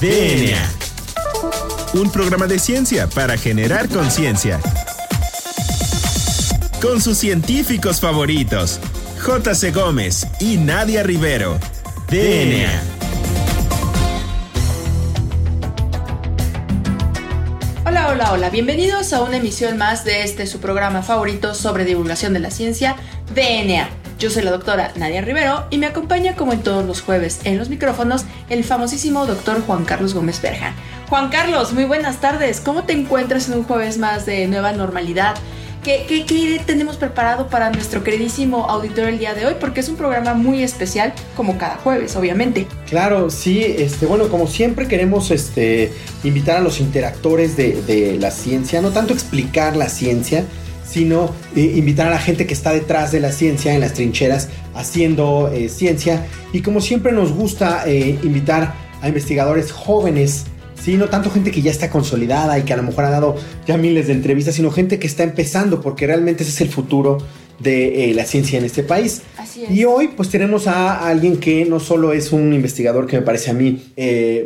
DNA. Un programa de ciencia para generar conciencia. Con sus científicos favoritos, J.C. Gómez y Nadia Rivero. DNA. Hola, hola, hola. Bienvenidos a una emisión más de este su programa favorito sobre divulgación de la ciencia, DNA. Yo soy la doctora Nadia Rivero y me acompaña como en todos los jueves en los micrófonos el famosísimo doctor Juan Carlos Gómez Berja. Juan Carlos, muy buenas tardes. ¿Cómo te encuentras en un jueves más de nueva normalidad? ¿Qué, qué, tenemos preparado para nuestro queridísimo auditorio el día de hoy? Porque es un programa muy especial, como cada jueves, obviamente. Claro, sí, este, bueno, como siempre queremos este, invitar a los interactores de, de la ciencia, no tanto explicar la ciencia, sino eh, invitar a la gente que está detrás de la ciencia, en las trincheras, haciendo eh, ciencia. Y como siempre nos gusta eh, invitar a investigadores jóvenes, ¿sí? no tanto gente que ya está consolidada y que a lo mejor ha dado ya miles de entrevistas, sino gente que está empezando, porque realmente ese es el futuro de la ciencia en este país. Y hoy pues tenemos a alguien que no solo es un investigador que me parece a mí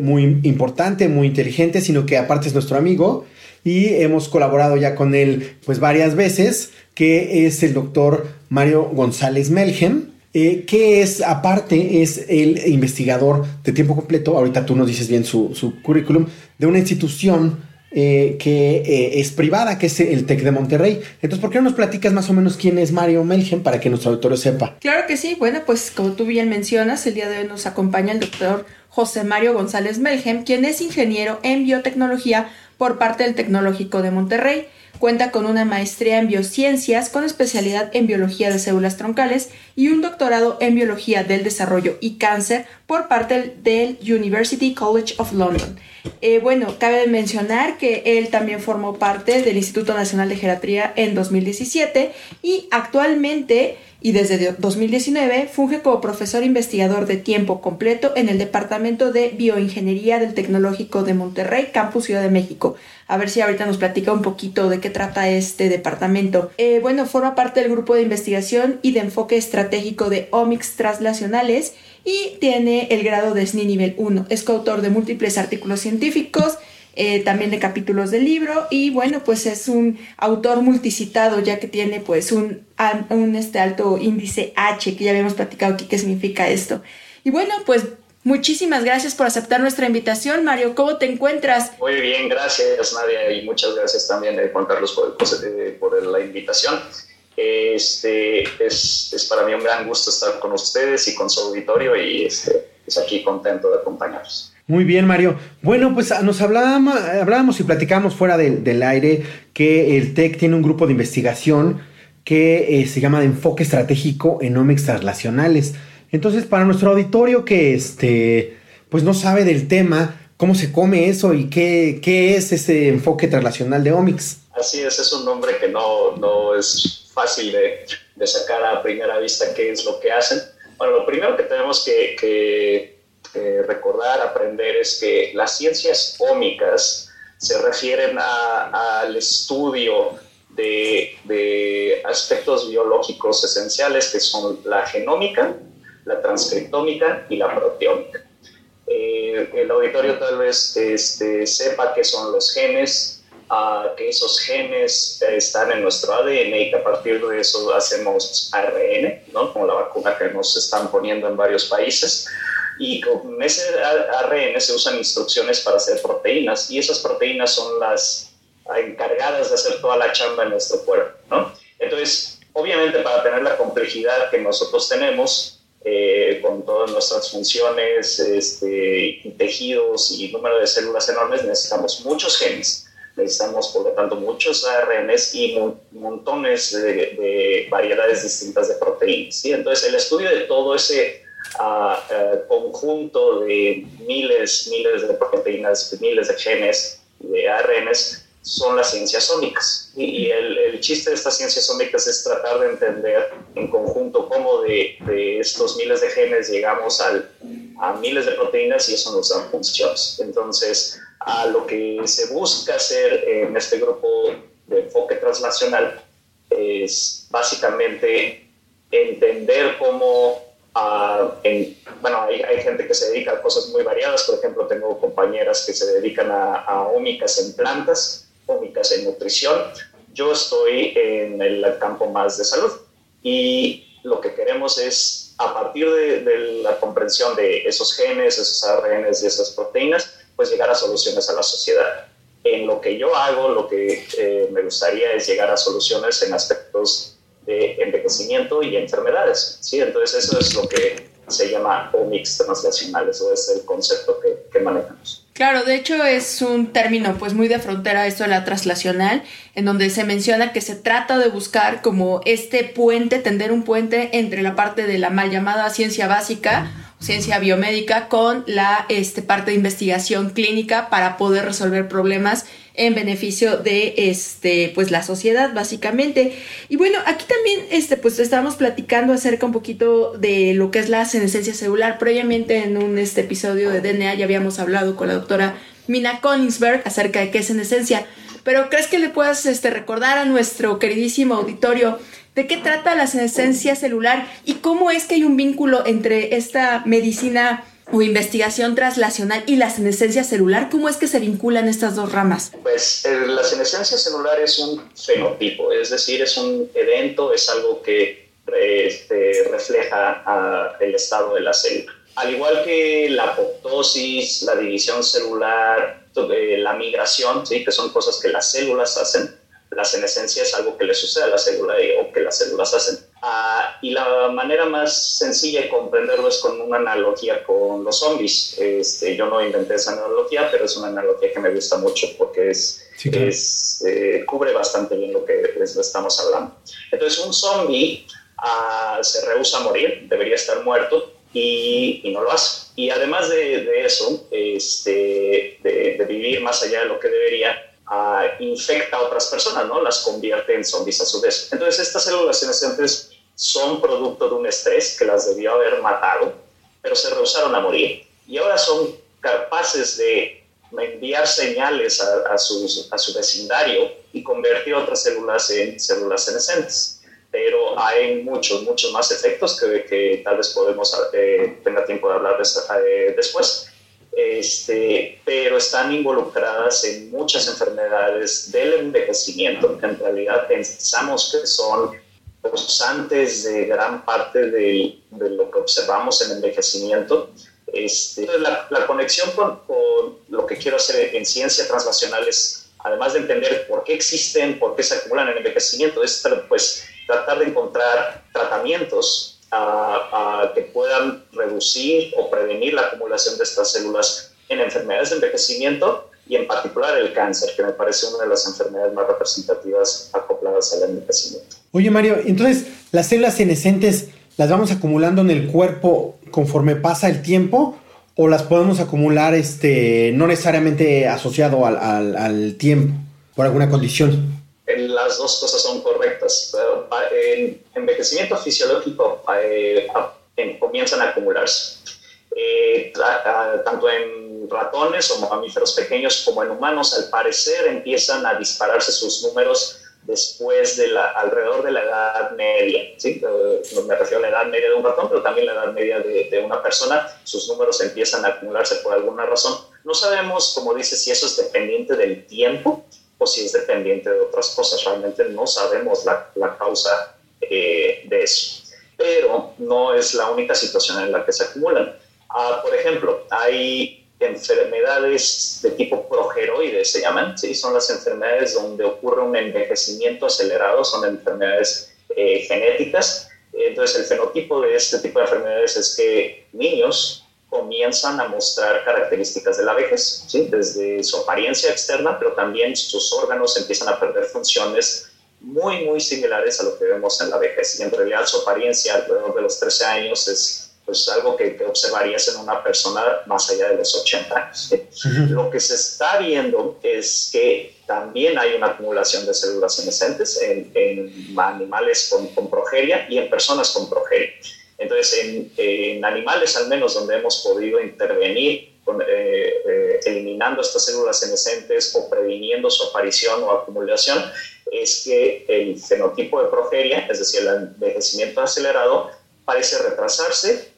muy importante, muy inteligente, sino que aparte es nuestro amigo y hemos colaborado ya con él pues varias veces, que es el doctor Mario González Melgen. Eh, que es, aparte, es el investigador de tiempo completo, ahorita tú nos dices bien su, currículum, de una institución eh, que eh, es privada, que es el TEC de Monterrey. Entonces, ¿por qué no nos platicas más o menos quién es Mario Melgen para que nuestro auditorio sepa? Claro que sí. Bueno, pues como tú bien mencionas, el día de hoy nos acompaña el doctor José Mario González Melgen, quien es ingeniero en biotecnología por parte del Tecnológico de Monterrey. Cuenta con una maestría en biociencias con especialidad en biología de células troncales y un doctorado en biología del desarrollo y cáncer por parte del University College of London. Eh, bueno, cabe mencionar que él también formó parte del Instituto Nacional de Geriatría en 2017 y actualmente y desde 2019 funge como profesor investigador de tiempo completo en el Departamento de Bioingeniería del Tecnológico de Monterrey, Campus Ciudad de México. A ver si ahorita nos platica un poquito de qué trata este departamento. Eh, bueno, forma parte del grupo de investigación y de enfoque estratégico de Omics Translacionales y tiene el grado de SNI nivel 1. Es coautor de múltiples artículos científicos, eh, también de capítulos del libro y bueno, pues es un autor multicitado ya que tiene pues un, un este alto índice H que ya habíamos platicado aquí qué significa esto. Y bueno, pues muchísimas gracias por aceptar nuestra invitación, Mario. ¿Cómo te encuentras? Muy bien, gracias Nadia y muchas gracias también eh, Juan Carlos por, por la invitación. Este, es, es, para mí un gran gusto estar con ustedes y con su auditorio y este, pues aquí contento de acompañarlos. Muy bien, Mario. Bueno, pues ah, nos hablábamos, hablábamos y platicábamos fuera del aire que el TEC tiene un grupo de investigación que eh, se llama de enfoque estratégico en omics translacionales. Entonces, para nuestro auditorio que este, pues no sabe del tema, cómo se come eso y qué, qué es ese enfoque translacional de omics. Así es, es un nombre que no, no es fácil de, de, sacar a primera vista qué es lo que hacen. Bueno, lo primero que tenemos que, que eh, recordar, aprender, es que las ciencias ómicas se refieren al estudio de, de, aspectos biológicos esenciales que son la genómica, la transcriptómica y la proteómica. Eh, el auditorio tal vez este, sepa qué son los genes, que esos genes están en nuestro ADN y que a partir de eso hacemos ARN, ¿no? como la vacuna que nos están poniendo en varios países y con ese ARN se usan instrucciones para hacer proteínas y esas proteínas son las encargadas de hacer toda la chamba en nuestro cuerpo, ¿no? Entonces, obviamente para tener la complejidad que nosotros tenemos, eh, con todas nuestras funciones, este, tejidos y número de células enormes, necesitamos muchos genes, necesitamos por lo tanto muchos ARNs y montones de, de, variedades distintas de proteínas. ¿sí? Entonces, el estudio de todo ese a, conjunto de miles, miles de proteínas, miles de genes, de ARNs, son las ciencias ómicas. Y, el, el, chiste de estas ciencias ómicas es tratar de entender en conjunto cómo de, de estos miles de genes llegamos al, a miles de proteínas y eso nos da funciones. Entonces, a lo que se busca hacer en este grupo de enfoque translacional es básicamente entender cómo en, bueno, hay, hay, gente que se dedica a cosas muy variadas, por ejemplo, tengo compañeras que se dedican a, a ómicas en plantas, ómicas en nutrición, yo estoy en el campo más de salud y lo que queremos es, a partir de, la comprensión de esos genes, esos ARNs y esas proteínas, pues llegar a soluciones a la sociedad. En lo que yo hago, lo que eh, me gustaría es llegar a soluciones en aspectos de envejecimiento y enfermedades. ¿sí? Entonces eso es lo que se llama omics translacionales o es el concepto que, que manejamos. Claro, de hecho es un término pues muy de frontera esto de la traslacional, en donde se menciona que se trata de buscar como este puente, tender un puente entre la parte de la mal llamada ciencia básica ciencia biomédica con la este, parte de investigación clínica para poder resolver problemas en beneficio de este pues la sociedad básicamente. Y bueno aquí también este pues estábamos platicando acerca un poquito de lo que es la senescencia celular. Previamente en un este episodio de DNA ya habíamos hablado con la doctora Mina Konigsberg acerca de qué es senescencia. Pero crees que le puedas este recordar a nuestro queridísimo auditorio de qué trata la senescencia celular y cómo es que hay un vínculo entre esta medicina o investigación translacional y la senescencia celular? ¿Cómo es que se vinculan estas dos ramas? Pues eh, la senescencia celular es un fenotipo, es decir, es un evento, es algo que este, refleja el estado de la célula. Al igual que la apoptosis, la división celular, eh, la migración, ¿sí? que son cosas que las células hacen, la senescencia es algo que le sucede a la célula o que las células hacen. Ah, y la manera más sencilla de comprenderlo es con una analogía con los zombies. Este, yo no inventé esa analogía, pero es una analogía que me gusta mucho porque es, es eh, cubre bastante bien lo que les estamos hablando. Entonces, un zombie ah, se rehúsa a morir, debería estar muerto y, y no lo hace. Y además de, de eso, este, de, de vivir más allá de lo que debería, infecta a otras personas, ¿no? Las convierte en zombies a su vez. Entonces, estas células senescentes son producto de un estrés que las debió haber matado, pero se rehusaron a morir. Y ahora son capaces de enviar señales a, a, a su vecindario y convertir otras células en células senescentes. Pero hay muchos, muchos más efectos que, que tal vez podemos eh, tenga tiempo de hablar de, eh, después este, pero están involucradas en muchas enfermedades del envejecimiento, que en realidad pensamos que son causantes de gran parte de, de lo que observamos en envejecimiento. Este, la, la, conexión con, con, lo que quiero hacer en ciencia translacional es, además de entender por qué existen, por qué se acumulan en envejecimiento, es pues, tratar de encontrar tratamientos a, que puedan reducir o prevenir la acumulación de estas células en enfermedades de envejecimiento y en particular el cáncer, que me parece una de las enfermedades más representativas acopladas al envejecimiento. Oye Mario, entonces las células senescentes las vamos acumulando en el cuerpo conforme pasa el tiempo o las podemos acumular este, no necesariamente asociado al, al, al tiempo por alguna condición? las dos cosas son correctas. En envejecimiento fisiológico eh, comienzan a acumularse. Eh, tanto en ratones o mamíferos pequeños como en humanos, al parecer empiezan a dispararse sus números después de la, alrededor de la edad media. ¿sí? Eh, me refiero a la edad media de un ratón, pero también la edad media de, de, una persona. Sus números empiezan a acumularse por alguna razón. No sabemos, como dice, si eso es dependiente del tiempo o si es dependiente de otras cosas. Realmente no sabemos la, la causa eh, de eso. Pero no es la única situación en la que se acumulan. Ah, por ejemplo, hay enfermedades de tipo progeroides, se llaman, ¿sí? son las enfermedades donde ocurre un envejecimiento acelerado, son enfermedades eh, genéticas. Entonces, el fenotipo de este tipo de enfermedades es que niños comienzan a mostrar características de la vejez, ¿sí? desde su apariencia externa, pero también sus órganos empiezan a perder funciones muy, muy similares a lo que vemos en la vejez. Y en realidad su apariencia alrededor de los 13 años es pues, algo que, que observarías en una persona más allá de los 80 años. Uh -huh. Lo que se está viendo es que también hay una acumulación de células senescentes en, en animales con, con progeria y en personas con progeria. Entonces, en, en, animales al menos donde hemos podido intervenir con, eh, eh, eliminando estas células senescentes o previniendo su aparición o acumulación, es que el fenotipo de progeria, es decir, el envejecimiento acelerado, parece retrasarse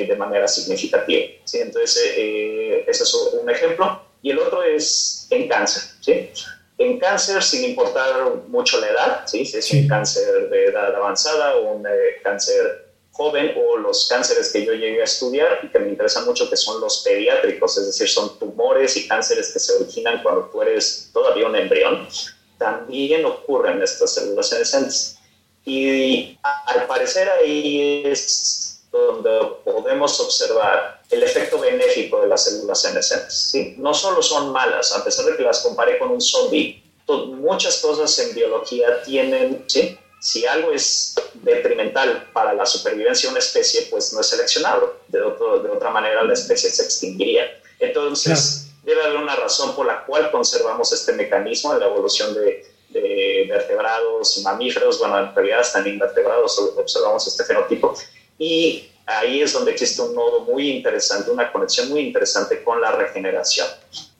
eh, de manera significativa. ¿sí? Entonces, eh, ese es un ejemplo. Y el otro es en cáncer. ¿sí? En cáncer, sin importar mucho la edad, ¿sí? si es un cáncer de edad avanzada o un eh, cáncer joven o los cánceres que yo llegué a estudiar y que me interesan mucho, que son los pediátricos, es decir, son tumores y cánceres que se originan cuando tú eres todavía un embrión, también ocurren estas células senescentes. Y al parecer ahí es donde podemos observar el efecto benéfico de las células senescentes. ¿sí? No solo son malas, a pesar de que las comparé con un zombie, muchas cosas en biología tienen, ¿sí? si algo es detrimental para la supervivencia de una especie, pues no es seleccionado. De, de otra manera, la especie se extinguiría. Entonces, debe haber una razón por la cual conservamos este mecanismo de la evolución de, de vertebrados y mamíferos. Bueno, en realidad están invertebrados, observamos este fenotipo. Y ahí es donde existe un nodo muy interesante, una conexión muy interesante con la regeneración.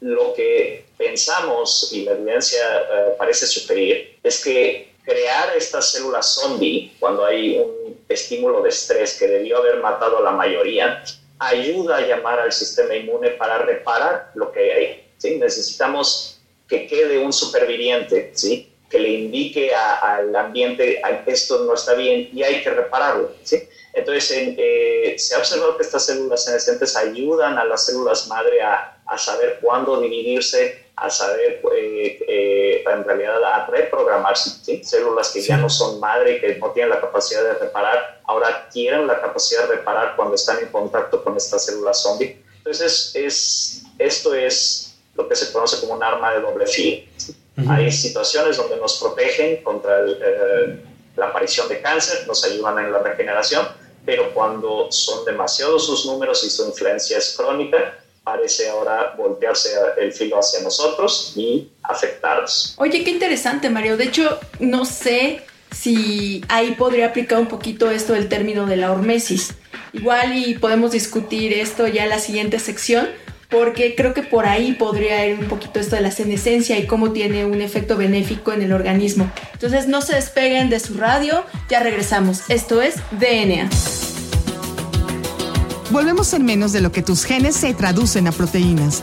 Lo que pensamos y la evidencia eh, parece sugerir es que crear estas células zombie cuando hay un estímulo de estrés que debió haber matado a la mayoría, ayuda a llamar al sistema inmune para reparar lo que hay. ¿sí? Necesitamos que quede un superviviente, ¿sí? Que le indique al ambiente esto no está bien y hay que repararlo. ¿sí? Entonces, eh, se ha observado que estas células senescentes ayudan a las células madre a, a saber cuándo dividirse, a saber, eh, eh, en realidad, a reprogramarse. ¿sí? Células que ya no son madre, que no tienen la capacidad de reparar, ahora tienen la capacidad de reparar cuando están en contacto con estas células zombie. Entonces, es, esto es lo que se conoce como un arma de doble filo. Hay situaciones donde nos protegen contra eh, la aparición de cáncer, nos ayudan en la regeneración, pero cuando son demasiados sus números y su influencia es crónica, parece ahora voltearse el filo hacia nosotros y afectarnos. Oye, qué interesante, Mario. De hecho, no sé si ahí podría aplicar un poquito esto del término de la hormesis. Igual y podemos discutir esto ya en la siguiente sección, porque creo que por ahí podría ir un poquito esto de la senescencia y cómo tiene un efecto benéfico en el organismo. Entonces no se despeguen de su radio, ya regresamos. Esto es DNA. Volvemos en menos de lo que tus genes se traducen a proteínas.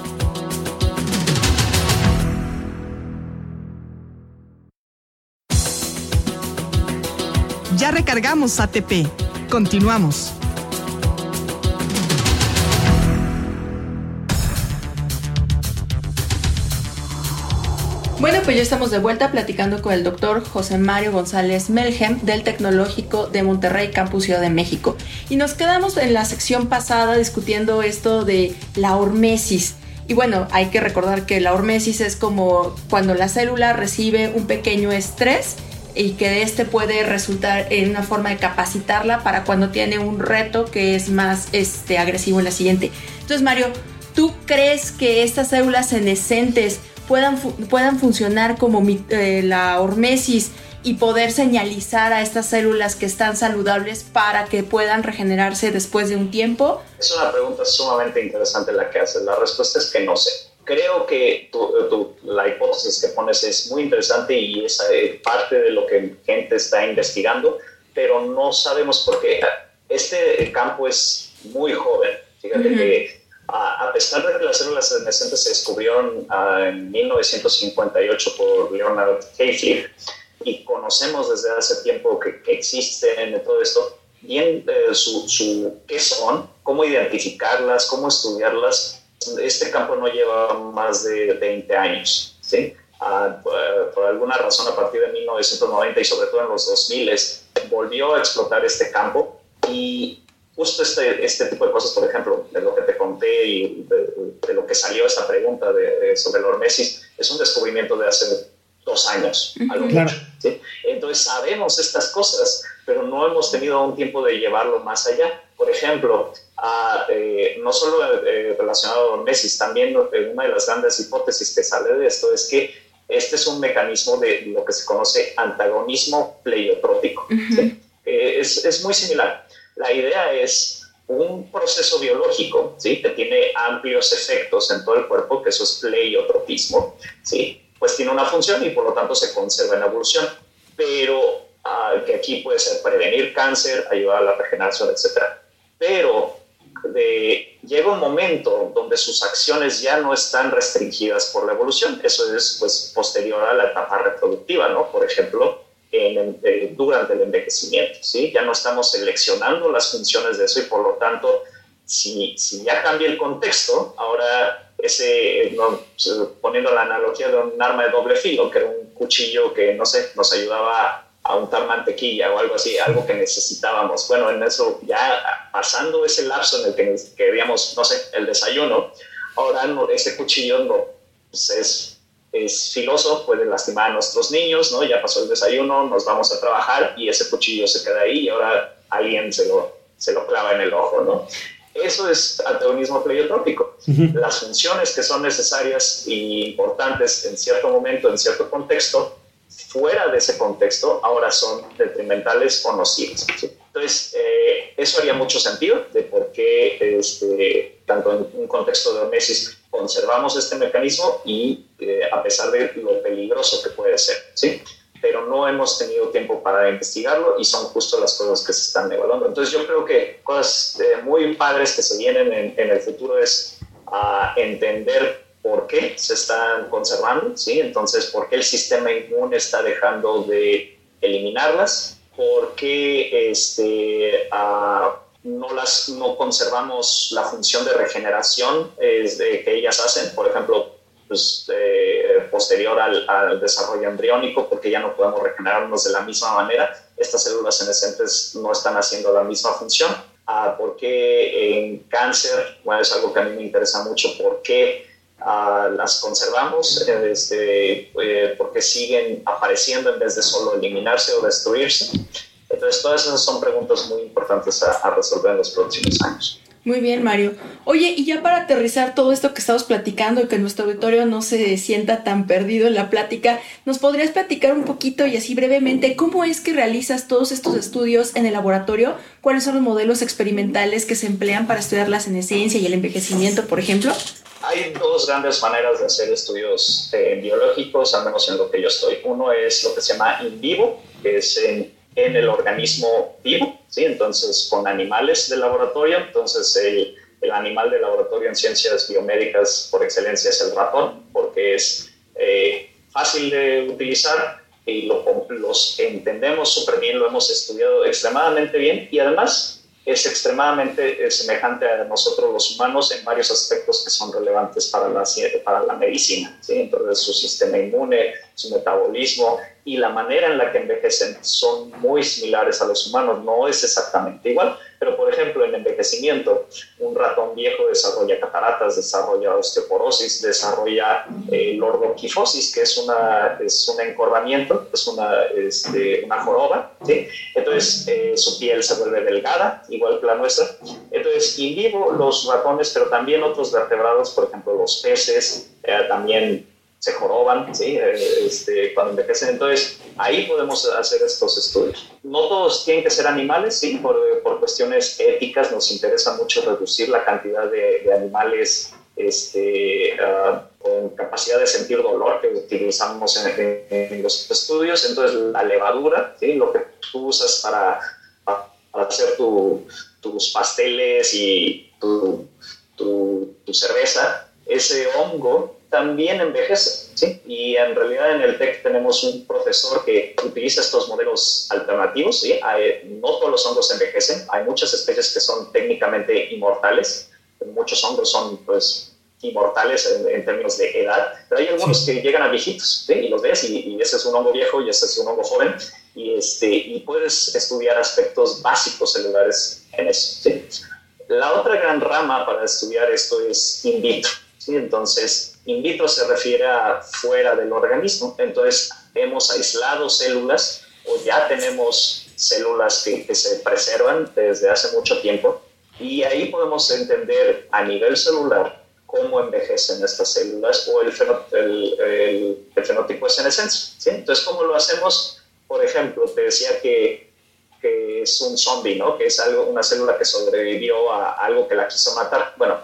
Ya recargamos ATP. Continuamos. Bueno, pues ya estamos de vuelta platicando con el doctor José Mario González Melgem del Tecnológico de Monterrey, Campus Ciudad de México. Y nos quedamos en la sección pasada discutiendo esto de la hormesis. Y bueno, hay que recordar que la hormesis es como cuando la célula recibe un pequeño estrés y que de este puede resultar en una forma de capacitarla para cuando tiene un reto que es más este, agresivo en la siguiente. Entonces, Mario, ¿tú crees que estas células senescentes puedan, puedan funcionar como eh, la hormesis y poder señalizar a estas células que están saludables para que puedan regenerarse después de un tiempo? Es una pregunta sumamente interesante la que haces. La respuesta es que no sé. Creo que la hipótesis que pones es muy interesante y es eh, parte de lo que gente está investigando, pero no sabemos por qué. Este campo es muy joven. Fíjate que a pesar de que las células senescentes se descubrieron en 1958 por Leonard Hayflick y conocemos desde hace tiempo que, existen en todo esto, bien eh, su, su, qué son, cómo identificarlas, cómo estudiarlas, este campo no lleva más de 20 años. ¿sí? Ah, por alguna razón, a partir de 1990 y sobre todo en los 2000, volvió a explotar este campo y justo este, este tipo de cosas, por ejemplo, de lo que te conté y de, lo que salió esta pregunta de, sobre el hormesis, es un descubrimiento de hace dos años, algo mucho. Entonces sabemos estas cosas, pero no hemos tenido un tiempo de llevarlo más allá. Por ejemplo, eh, no solo eh, relacionado a hormesis, también eh, una de las grandes hipótesis que sale de esto es que este es un mecanismo de lo que se conoce antagonismo pleiotrópico. es, es muy similar la idea es un proceso biológico, ¿sí? Que tiene amplios efectos en todo el cuerpo, que eso es pleiotropismo, ¿sí? Pues tiene una función y por lo tanto se conserva en evolución. Pero ah, que aquí puede ser prevenir cáncer, ayudar a la regeneración, etc. Pero llega un momento donde sus acciones ya no están restringidas por la evolución. Eso es pues, posterior a la etapa reproductiva, ¿no? Por ejemplo, en, eh, durante el envejecimiento, ¿sí? Ya no estamos seleccionando las funciones de eso y por lo tanto, si, si ya cambia el contexto, ahora ese, poniendo la analogía de un arma de doble filo, que era un cuchillo que, no sé, nos ayudaba a untar mantequilla o algo así, algo que necesitábamos. Bueno, en eso ya pasando ese lapso en el que queríamos, no sé, el desayuno, ahora ese cuchillo no, pues es, es filoso, puede lastimar a nuestros niños, ¿no? Ya pasó el desayuno, nos vamos a trabajar y ese cuchillo se queda ahí y ahora alguien se lo, se lo clava en el ojo, ¿no? Eso es antagonismo pleiotrópico. Las funciones que son necesarias e importantes en cierto momento, en cierto contexto, fuera de ese contexto, ahora son detrimentales o nocivas. Entonces, eh, eso haría mucho sentido de por qué, este, tanto en un contexto de hormesis, conservamos este mecanismo y eh, a pesar de lo peligroso que puede ser. ¿sí? pero no hemos tenido tiempo para investigarlo y son justo las cosas que se están evaluando. Entonces yo creo que cosas eh, muy padres que se vienen en, el futuro es a entender por qué se están conservando, ¿sí? Entonces, por qué el sistema inmune está dejando de eliminarlas, por qué este, no, las, no conservamos la función de regeneración que ellas hacen, por ejemplo, pues, eh, posterior al, desarrollo embriónico, porque ya no podemos regenerarnos de la misma manera. Estas células senescentes no están haciendo la misma función. Ah, ¿Por qué en cáncer? Bueno, es algo que a mí me interesa mucho. ¿Por qué ah, las conservamos? Este, eh, porque siguen apareciendo en vez de solo eliminarse o destruirse. Entonces, todas esas son preguntas muy importantes a resolver en los próximos años. Muy bien, Mario. Oye, y ya para aterrizar todo esto que estamos platicando y que nuestro auditorio no se sienta tan perdido en la plática, ¿nos podrías platicar un poquito y así brevemente cómo es que realizas todos estos estudios en el laboratorio? ¿Cuáles son los modelos experimentales que se emplean para estudiar la senescencia y el envejecimiento, por ejemplo? Hay dos grandes maneras de hacer estudios eh, biológicos, al menos en lo que yo estoy. Uno es lo que se llama in vivo, que es en en el organismo vivo, ¿sí? Entonces, con animales de laboratorio, entonces el, el animal de laboratorio en ciencias biomédicas por excelencia es el ratón, porque es eh, fácil de utilizar y lo, los entendemos súper bien, lo hemos estudiado extremadamente bien y además es extremadamente eh, semejante a nosotros los humanos en varios aspectos que son relevantes para la, para la medicina. ¿sí? Entonces, su sistema inmune, su metabolismo, y la manera en la que envejecen son muy similares a los humanos, no es exactamente igual, pero por ejemplo en envejecimiento un ratón viejo desarrolla cataratas, desarrolla osteoporosis, desarrolla eh, lordoquifosis, que es, una, es un encorvamiento, es una, este, una joroba, ¿sí? entonces eh, su piel se vuelve delgada, igual que la nuestra, entonces in vivo los ratones, pero también otros vertebrados, por ejemplo los peces, eh, también se joroban, ¿sí? Eh, este, cuando envejecen. Entonces, ahí podemos hacer estos estudios. No todos tienen que ser animales, sí, por, por cuestiones éticas nos interesa mucho reducir la cantidad de, de animales este, ah, con capacidad de sentir dolor que utilizamos en, en, los estudios. Entonces, la levadura, ¿sí? lo que tú usas para, para hacer tu, tus pasteles y tu, tu, tu cerveza, ese hongo también envejece. ¿sí? Y en realidad en el TEC tenemos un profesor que utiliza estos modelos alternativos. ¿sí? no todos los hongos envejecen, hay muchas especies que son técnicamente inmortales, muchos hongos son pues inmortales en, términos de edad, pero hay algunos que llegan a viejitos, ¿sí? y los ves, y, ese es un hongo viejo y ese es un hongo joven, y, este, y puedes estudiar aspectos básicos celulares en eso. ¿sí? La otra gran rama para estudiar esto es in vitro. ¿sí? Entonces, In vitro se refiere a fuera del organismo, entonces hemos aislado células o ya tenemos células que, se preservan desde hace mucho tiempo y ahí podemos entender a nivel celular cómo envejecen estas células o el, el, fenotipo de senescencia. ¿sí? Entonces, ¿cómo lo hacemos? Por ejemplo, te decía que, que es un zombie, ¿no? que es algo, una célula que sobrevivió a algo que la quiso matar. Bueno,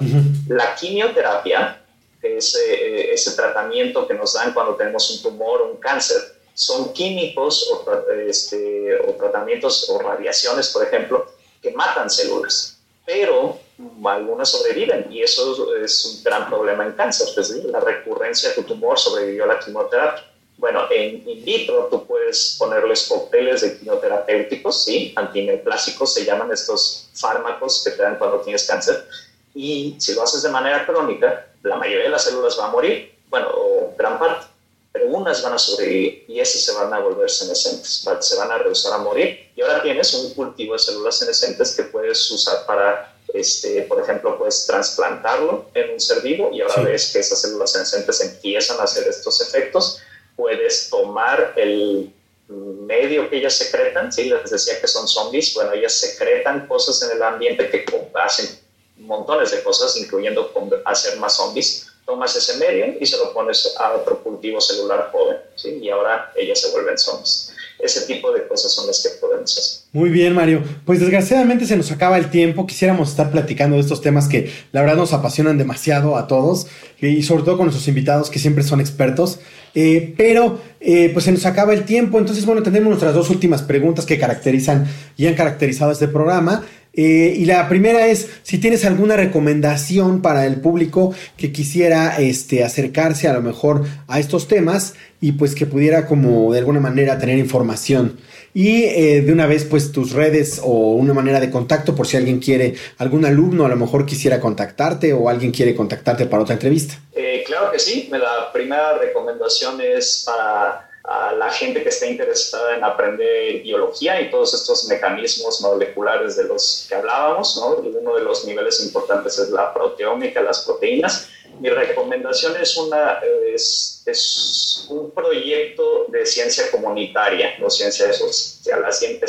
la quimioterapia ese, ese tratamiento que nos dan cuando tenemos un tumor o un cáncer, son químicos o, este, o tratamientos o radiaciones, por ejemplo, que matan células, pero algunas sobreviven y eso es un gran problema en cáncer, es decir, la recurrencia de tu tumor sobrevivió a la quimioterapia. Bueno, en in vitro tú puedes ponerles cócteles de quimioterapéuticos, ¿sí? Antineoplásicos se llaman estos fármacos que te dan cuando tienes cáncer. Y si lo haces de manera crónica, la mayoría de las células va a morir, bueno, o gran parte, pero unas van a sobrevivir y esas se van a volver senescentes, se van a rehusar a morir. Y ahora tienes un cultivo de células senescentes que puedes usar para, este, por ejemplo, puedes trasplantarlo en un ser vivo y ahora ves que esas células senescentes empiezan a hacer estos efectos puedes tomar el medio que ellas secretan, ¿sí? les decía que son zombies, bueno, ellas secretan cosas en el ambiente que hacen montones de cosas, incluyendo hacer más zombies. Tomas ese medio y se lo pones a otro cultivo celular joven, ¿sí? y ahora ellas se vuelven zombies ese tipo de cosas son las que podemos hacer. Muy bien, Mario. Pues desgraciadamente se nos acaba el tiempo. Quisiéramos estar platicando de estos temas que la verdad nos apasionan demasiado a todos y sobre todo con nuestros invitados que siempre son expertos. Eh, pero eh, pues se nos acaba el tiempo. Entonces, bueno, tenemos nuestras dos últimas preguntas que caracterizan y han caracterizado este programa. Eh, y la primera es si tienes alguna recomendación para el público que quisiera este, acercarse a lo mejor a estos temas y pues que pudiera como de alguna manera tener información. Y eh, de una vez pues tus redes o una manera de contacto por si alguien quiere, algún alumno a lo mejor quisiera contactarte o alguien quiere contactarte para otra entrevista. Eh, claro que sí, la primera recomendación es para a la gente que esté interesada en aprender biología y todos estos mecanismos moleculares de los que hablábamos, ¿no? Uno de los niveles importantes es la proteómica, las proteínas. Mi recomendación es, una, es un proyecto de ciencia comunitaria, no ciencia social, la ciencia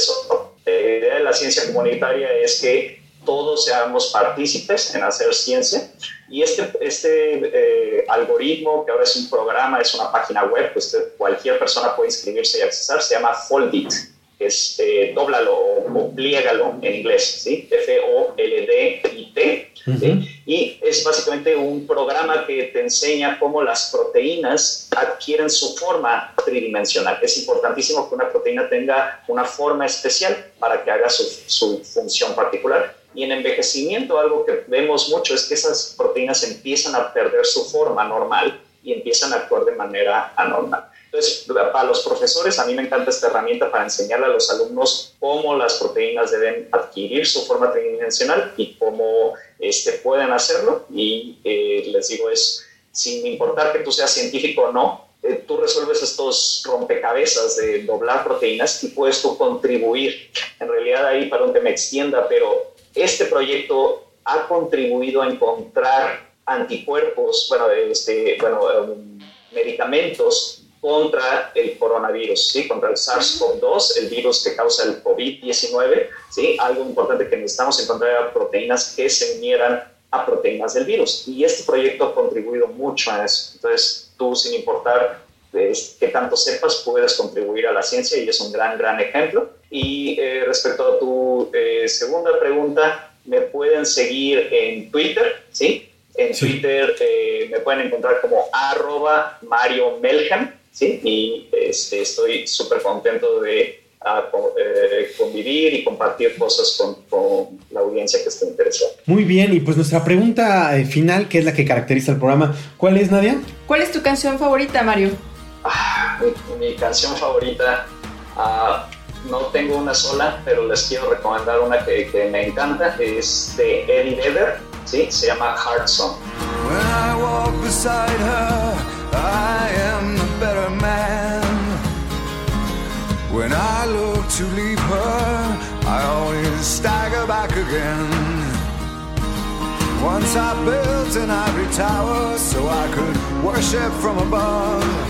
La idea de la ciencia comunitaria es que todos seamos partícipes en hacer ciencia y este, este eh, algoritmo, que ahora es un programa, es una página web, pues cualquier persona puede inscribirse y accesar, se llama Foldit, que es eh, dóblalo o, pliégalo en inglés, ¿sí? F-O-L-D-I-T. Y es básicamente un programa que te enseña cómo las proteínas adquieren su forma tridimensional. Es importantísimo que una proteína tenga una forma especial para que haga su, su función particular. Y en envejecimiento algo que vemos mucho es que esas proteínas empiezan a perder su forma normal y empiezan a actuar de manera anormal. Entonces, para los profesores, a mí me encanta esta herramienta para enseñarle a los alumnos cómo las proteínas deben adquirir su forma tridimensional y cómo este, pueden hacerlo. Y eh, les digo, es sin importar que tú seas científico o no, eh, tú resuelves estos rompecabezas de doblar proteínas y puedes tú contribuir. En realidad ahí, para donde me extienda, pero este proyecto ha contribuido a encontrar anticuerpos, bueno, este, bueno um, medicamentos contra el coronavirus, ¿sí? contra el SARS-CoV-2, el virus que causa el COVID-19. ¿sí? Algo importante que necesitamos encontrar proteínas que se unieran a proteínas del virus. Y este proyecto ha contribuido mucho a eso. Entonces, tú, sin importar qué tanto sepas, puedes contribuir a la ciencia y es un gran, gran ejemplo. Y eh, respecto a tu eh, segunda pregunta, me pueden seguir en Twitter, ¿sí? En Twitter eh, me pueden encontrar como arroba Mario Melham, ¿sí? Y este, estoy súper contento de ah, convivir y compartir cosas con, con, la audiencia que esté interesada. Muy bien, y pues nuestra pregunta final, que es la que caracteriza el programa, ¿cuál es, Nadia? ¿Cuál es tu canción favorita, Mario? Ah, mi, canción favorita, ah, no tengo una sola, pero les quiero recomendar una que, que me encanta, es de Eddie Vedder, ¿sí? se llama Heart Song. When I walk beside her, I am the better man. When I look to leave her, I always stagger back again. Once I built an ivory tower so I could worship from above.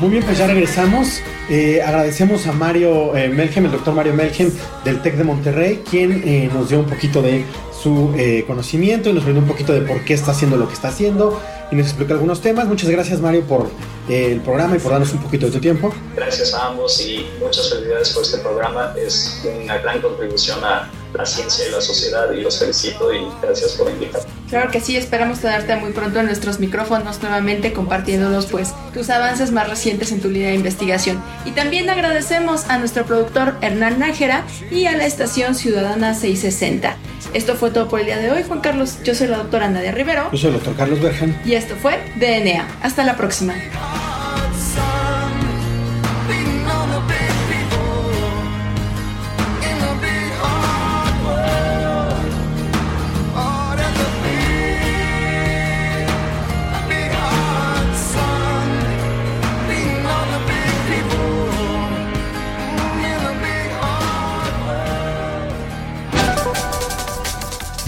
Muy bien, pues ya regresamos. Eh, agradecemos a Mario eh, Melgem, el doctor Mario Melgem del TEC de Monterrey, quien eh, nos dio un poquito de su conocimiento y nos brindó un poquito de por qué está haciendo lo que está haciendo y nos explicó algunos temas. Muchas gracias Mario por el programa y por darnos un poquito de tu tiempo. Gracias a ambos y muchas felicidades por este programa. Es una gran contribución a la ciencia y la sociedad y los felicito y gracias por invitarme. Claro que sí, esperamos tenerte muy pronto en nuestros micrófonos nuevamente compartiéndonos pues tus avances más recientes en tu línea de investigación. Y también agradecemos a nuestro productor Hernán Nájera y a la estación Ciudadana 660. Esto fue todo por el día de hoy, Juan Carlos. Yo soy la doctora Nadia Rivero. Yo soy el doctor Carlos Berjan. Y esto fue DNA. Hasta la próxima.